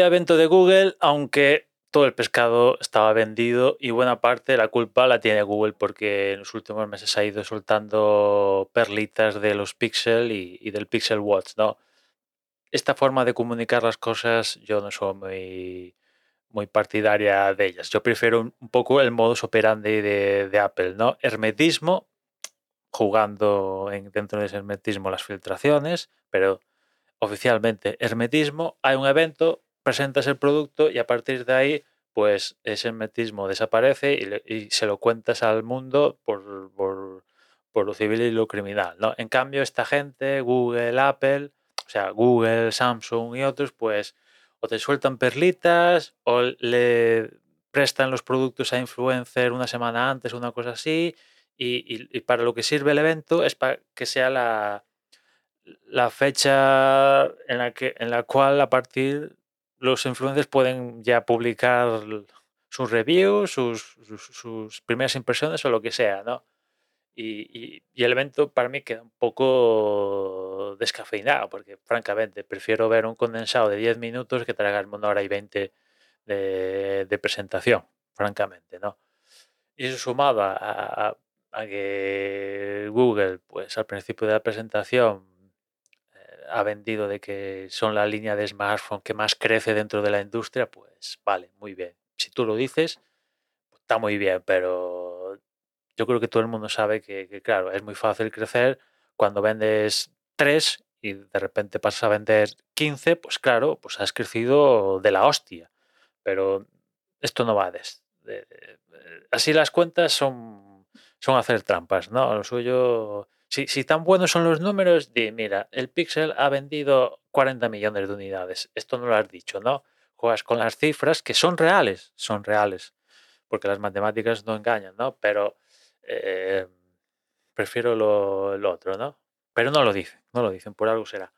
Había evento de Google, aunque todo el pescado estaba vendido y buena parte de la culpa la tiene Google porque en los últimos meses ha ido soltando perlitas de los Pixel y, del Pixel Watch, ¿no? Esta forma de comunicar las cosas yo no soy muy, muy partidaria de ellas. Yo prefiero un, poco el modus operandi de, de Apple, ¿no? Hermetismo, jugando en, dentro de ese hermetismo las filtraciones, pero oficialmente hermetismo, hay un evento, presentas el producto y a partir de ahí, pues ese hermetismo desaparece y, se lo cuentas al mundo por, por, por, lo civil y lo criminal. ¿no? En cambio, esta gente, Google, Apple, o sea, Google, Samsung y otros, pues o te sueltan perlitas o le prestan los productos a influencer una semana antes, una cosa así, y, y para lo que sirve el evento es para que sea la, la fecha en la, que, en la cual a partir los influencers pueden ya publicar sus reviews, sus, primeras impresiones o lo que sea, ¿no? Y, el evento para mí queda un poco descafeinado, porque francamente prefiero ver un condensado de 10 minutos que tragarme una hora y 20 de, de presentación, francamente, ¿no? Y eso sumado a, a, que Google, pues al principio de la presentación ha vendido de que son la línea de smartphone que más crece dentro de la industria, pues vale, muy bien. Si tú lo dices, está muy bien, pero yo creo que todo el mundo sabe que, claro, es muy fácil crecer cuando vendes tres y de repente pasas a vender 15, pues claro, pues has crecido de la hostia. Pero esto no va de, así las cuentas son, son hacer trampas, ¿no? Lo suyo si, tan buenos son los números, di, mira, el Pixel ha vendido 40 millones de unidades. Esto no lo has dicho, ¿no? Juegas con las cifras que son reales, son reales, porque las matemáticas no engañan, ¿no? Pero eh, prefiero lo, otro, ¿no? Pero no lo dicen, no lo dicen, por algo será.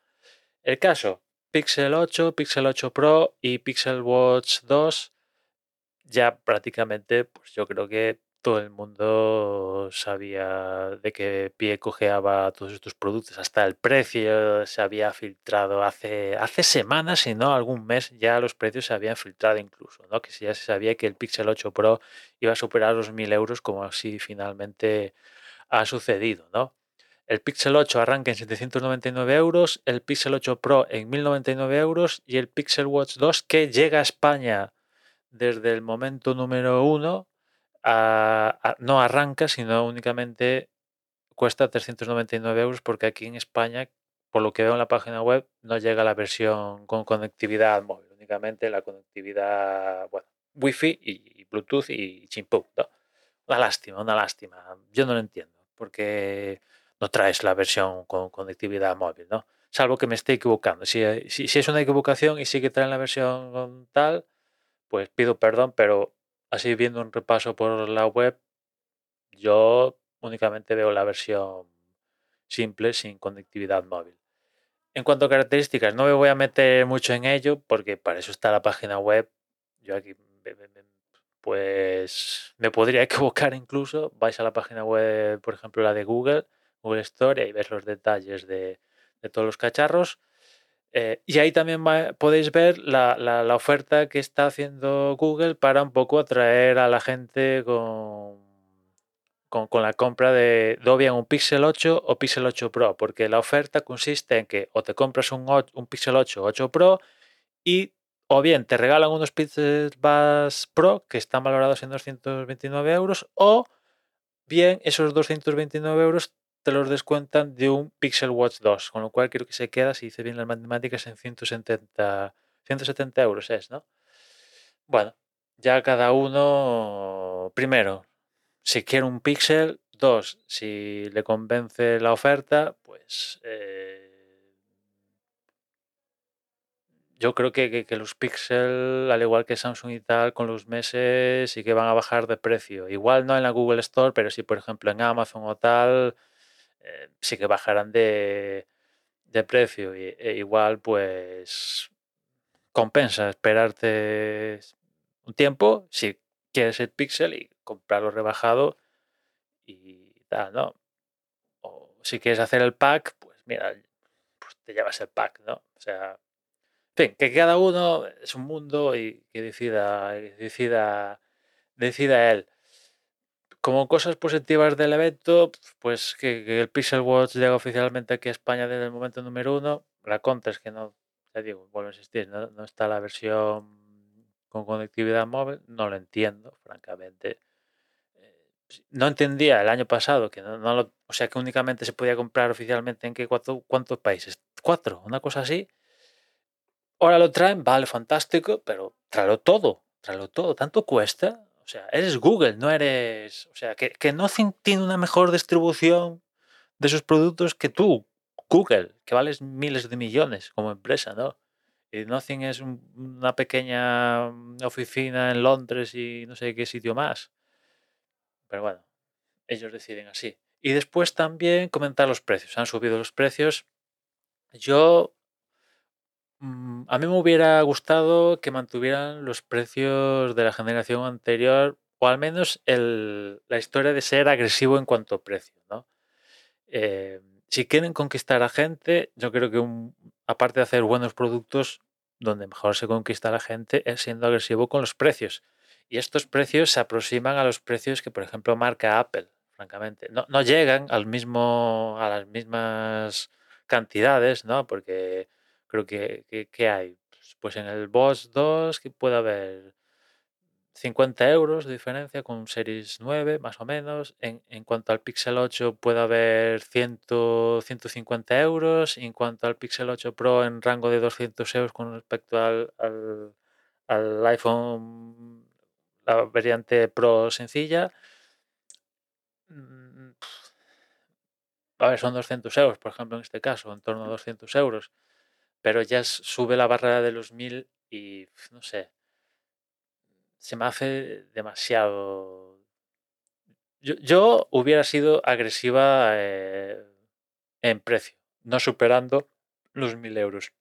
El caso, Pixel 8, Pixel 8 Pro y Pixel Watch 2, ya prácticamente, pues yo creo que todo el mundo sabía de qué pie cojeaba todos estos productos, hasta el precio se había filtrado hace, hace semanas, si no algún mes, ya los precios se habían filtrado incluso, ¿no? que ya se sabía que el Pixel 8 Pro iba a superar los 1000 euros, como así finalmente ha sucedido. ¿no? El Pixel 8 arranca en 799 euros, el Pixel 8 Pro en 1099 euros y el Pixel Watch 2 que llega a España desde el momento número 1 no arranca, sino únicamente cuesta 399 euros porque aquí en España, por lo que veo en la página web, no llega la versión con conectividad móvil, únicamente la conectividad, bueno, Wi-Fi y Bluetooth y chimpú. Una lástima, una lástima. Yo no lo entiendo, porque no traes la versión con conectividad móvil, ¿no? Salvo que me esté equivocando. Si, si, si es una equivocación y sí que traen la versión tal, pues pido perdón, pero así viendo un repaso por la web, yo únicamente veo la versión simple sin conectividad móvil. En cuanto a características, no me voy a meter mucho en ello porque para eso está la página web. Yo aquí pues me podría equivocar incluso. Vais a la página web, por ejemplo, la de Google, Google Store, y ves los detalles de, de todos los cacharros. Eh, y ahí también podéis ver la, la, oferta que está haciendo Google para un poco atraer a la gente con, con, la compra de, bien un Pixel 8 o Pixel 8 Pro, porque la oferta consiste en que o te compras un, un Pixel 8 o 8 Pro y o bien te regalan unos Pixel Buds Pro que están valorados en 229 euros o bien esos 229 euros te los descuentan de un Pixel Watch 2, con lo cual creo que se queda, si hice bien las matemáticas, en 170, 170 euros es, ¿no? Bueno, ya cada uno, primero, si quiere un Pixel, dos, si le convence la oferta, pues eh, yo creo que, que, los Pixel, al igual que Samsung y tal, con los meses sí que van a bajar de precio. Igual no en la Google Store, pero sí, por ejemplo, en Amazon o tal, eh, sí que bajarán de, precio. Y, e igual, pues compensa esperarte un tiempo si quieres el Pixel y comprarlo rebajado y tal, ¿no? O si quieres hacer el pack, pues mira, pues te llevas el pack, ¿no? O sea, fin, que cada uno es un mundo y que decida, decida, decida él. Como cosas positivas del evento, pues que, el Pixel Watch llega oficialmente aquí a España desde el momento número uno. La contra es que no, ya digo, vuelvo a insistir, no, está la versión con conectividad móvil, no lo entiendo, francamente. Eh, no entendía el año pasado que no, lo, o sea que únicamente se podía comprar oficialmente en qué cuatro, cuántos países, cuatro, una cosa así. Ahora lo traen, vale, fantástico, pero tráelo todo, tráelo todo, tanto cuesta. O sea, eres Google, no eres. O sea, que, que Nothing tiene una mejor distribución de sus productos que tú, Google, que vales miles de millones como empresa, ¿no? Y Nothing es una pequeña oficina en Londres y no sé qué sitio más. Pero bueno, ellos deciden así. Y después también comentar los precios. Han subido los precios. Yo a mí me hubiera gustado que mantuvieran los precios de la generación anterior, o al menos la historia de ser agresivo en cuanto a precio, ¿no? Eh, si quieren conquistar a gente, yo creo que aparte de hacer buenos productos, donde mejor se conquista a la gente es siendo agresivo con los precios. Y estos precios se aproximan a los precios que, por ejemplo, marca Apple, francamente. No, no llegan al mismo, a las mismas cantidades, ¿no? Porque creo que, que, hay. Pues, pues en el Boss 2 que puede haber 50 euros de diferencia con Series 9, más o menos. En, en cuanto al Pixel 8 puede haber 100, 150 euros. En cuanto al Pixel 8 Pro en rango de 200 euros con respecto al, al, al iPhone, la variante Pro sencilla. Mm, a ver, son 200 euros, por ejemplo, en este caso, en torno a 200 euros pero ya sube la barrera de los mil y no sé, se me hace demasiado. Yo, hubiera sido agresiva eh, en precio, no superando los mil euros.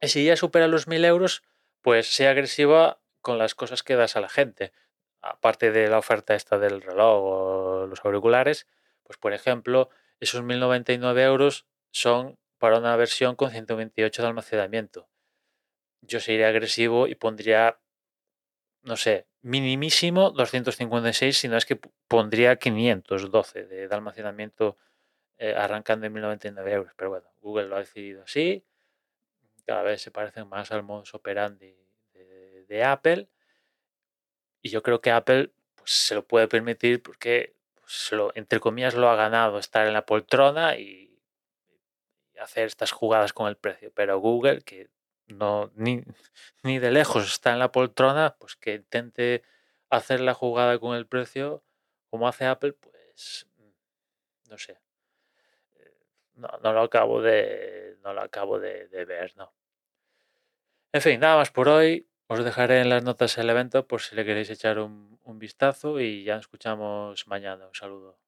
Y si ya supera los mil euros, pues sea agresiva con las cosas que das a la gente. Aparte de la oferta esta del reloj o los auriculares, pues por ejemplo, esos 1099 euros son para una versión con 128 de almacenamiento. Yo sería agresivo y pondría, no sé, minimísimo 256, si no es que pondría 512 de, almacenamiento eh, arrancando en 1099 euros. Pero bueno, Google lo ha decidido así. Cada vez se parecen más al modus operandi de, Apple. Y yo creo que Apple pues, se lo puede permitir porque, pues, entre comillas, lo ha ganado estar en la poltrona y hacer estas jugadas con el precio. Pero Google, que no ni, ni de lejos está en la poltrona, pues que intente hacer la jugada con el precio como hace Apple, pues no sé. Eh, no, lo acabo de. No lo acabo de, ver, no. En fin, nada más por hoy. Os dejaré en las notas el evento por si le queréis echar un, un vistazo y ya nos escuchamos mañana. Un saludo.